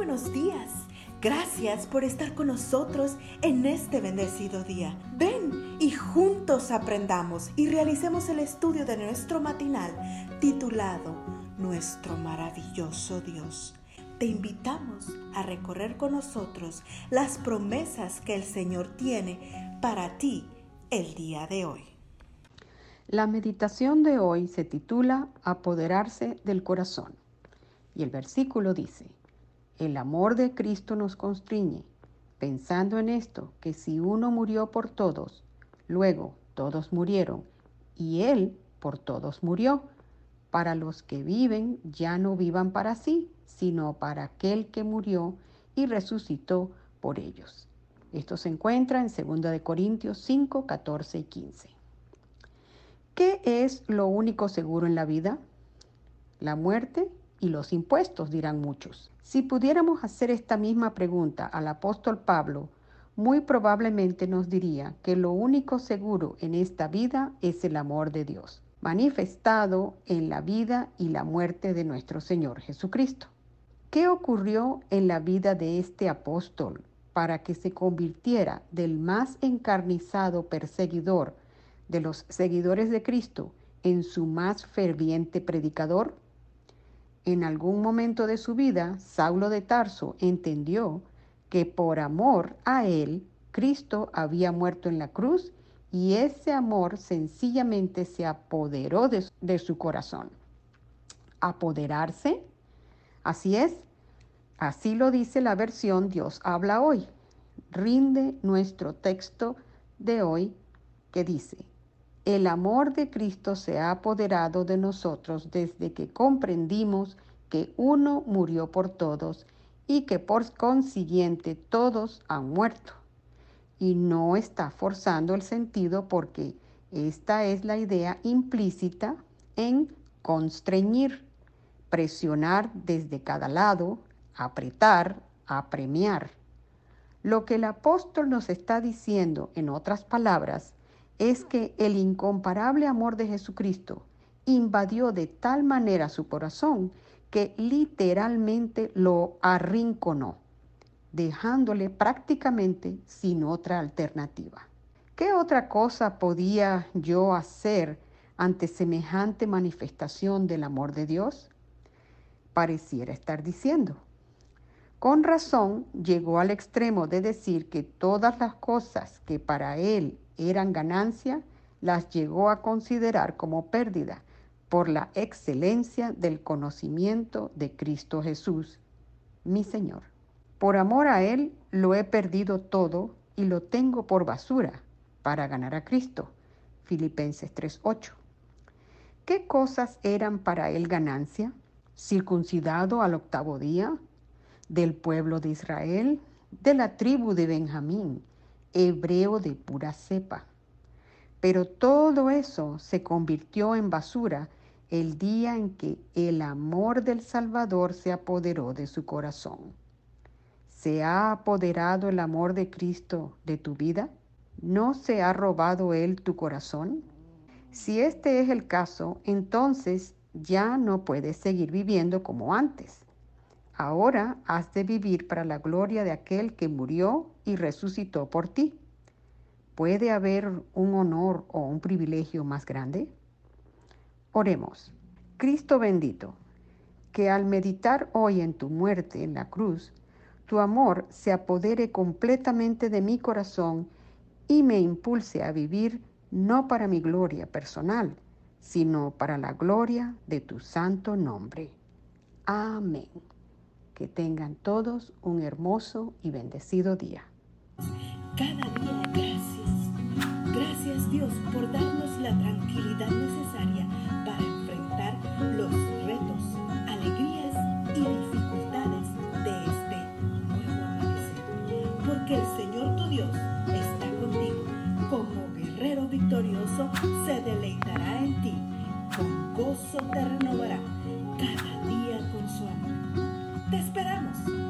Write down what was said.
buenos días. Gracias por estar con nosotros en este bendecido día. Ven y juntos aprendamos y realicemos el estudio de nuestro matinal titulado Nuestro maravilloso Dios. Te invitamos a recorrer con nosotros las promesas que el Señor tiene para ti el día de hoy. La meditación de hoy se titula Apoderarse del corazón. Y el versículo dice, el amor de Cristo nos constriñe, pensando en esto, que si uno murió por todos, luego todos murieron, y Él por todos murió, para los que viven ya no vivan para sí, sino para aquel que murió y resucitó por ellos. Esto se encuentra en 2 Corintios 5, 14 y 15. ¿Qué es lo único seguro en la vida? La muerte y los impuestos, dirán muchos. Si pudiéramos hacer esta misma pregunta al apóstol Pablo, muy probablemente nos diría que lo único seguro en esta vida es el amor de Dios, manifestado en la vida y la muerte de nuestro Señor Jesucristo. ¿Qué ocurrió en la vida de este apóstol para que se convirtiera del más encarnizado perseguidor de los seguidores de Cristo en su más ferviente predicador? En algún momento de su vida, Saulo de Tarso entendió que por amor a él, Cristo había muerto en la cruz y ese amor sencillamente se apoderó de, su corazón. Apoderarse, así es, así lo dice la versión Dios habla hoy. Rinde nuestro texto de hoy que dice, el amor de Cristo se ha apoderado de nosotros desde que comprendimos que uno murió por todos y que por consiguiente todos han muerto. Y no está forzando el sentido porque esta es la idea implícita en constreñir, presionar desde cada lado, apretar, apremiar. Lo que el apóstol nos está diciendo, en otras palabras, es que el incomparable amor de Jesucristo invadió de tal manera su corazón que literalmente lo arrinconó, dejándole prácticamente sin otra alternativa. ¿Qué otra cosa podía yo hacer ante semejante manifestación del amor de Dios? Pareciera estar diciendo. Con razón llegó al extremo de decir que todas las cosas que para él eran ganancia, las llegó a considerar como pérdida por la excelencia del conocimiento de Cristo Jesús, mi Señor. Por amor a Él lo he perdido todo y lo tengo por basura para ganar a Cristo. Filipenses 3:8. ¿Qué cosas eran para Él ganancia? Circuncidado al octavo día, del pueblo de Israel, de la tribu de Benjamín, hebreo de pura cepa. Pero todo eso se convirtió en basura el día en que el amor del Salvador se apoderó de su corazón. ¿Se ha apoderado el amor de Cristo de tu vida? ¿No se ha robado Él tu corazón? Si este es el caso, entonces ya no puedes seguir viviendo como antes. Ahora has de vivir para la gloria de aquel que murió y resucitó por ti. ¿Puede haber un honor o un privilegio más grande? Oremos. Cristo bendito, que al meditar hoy en tu muerte en la cruz, tu amor se apodere completamente de mi corazón y me impulse a vivir no para mi gloria personal, sino para la gloria de tu santo nombre. Amén. Que tengan todos un hermoso y bendecido día. Cada día gracias. Gracias Dios por darnos la tranquilidad necesaria para enfrentar los retos, alegrías y dificultades de este nuevo amanecer. Porque el Señor tu Dios está contigo. Como guerrero victorioso se deleitará en ti. Con gozo te renovará cada día con su amor. Te esperamos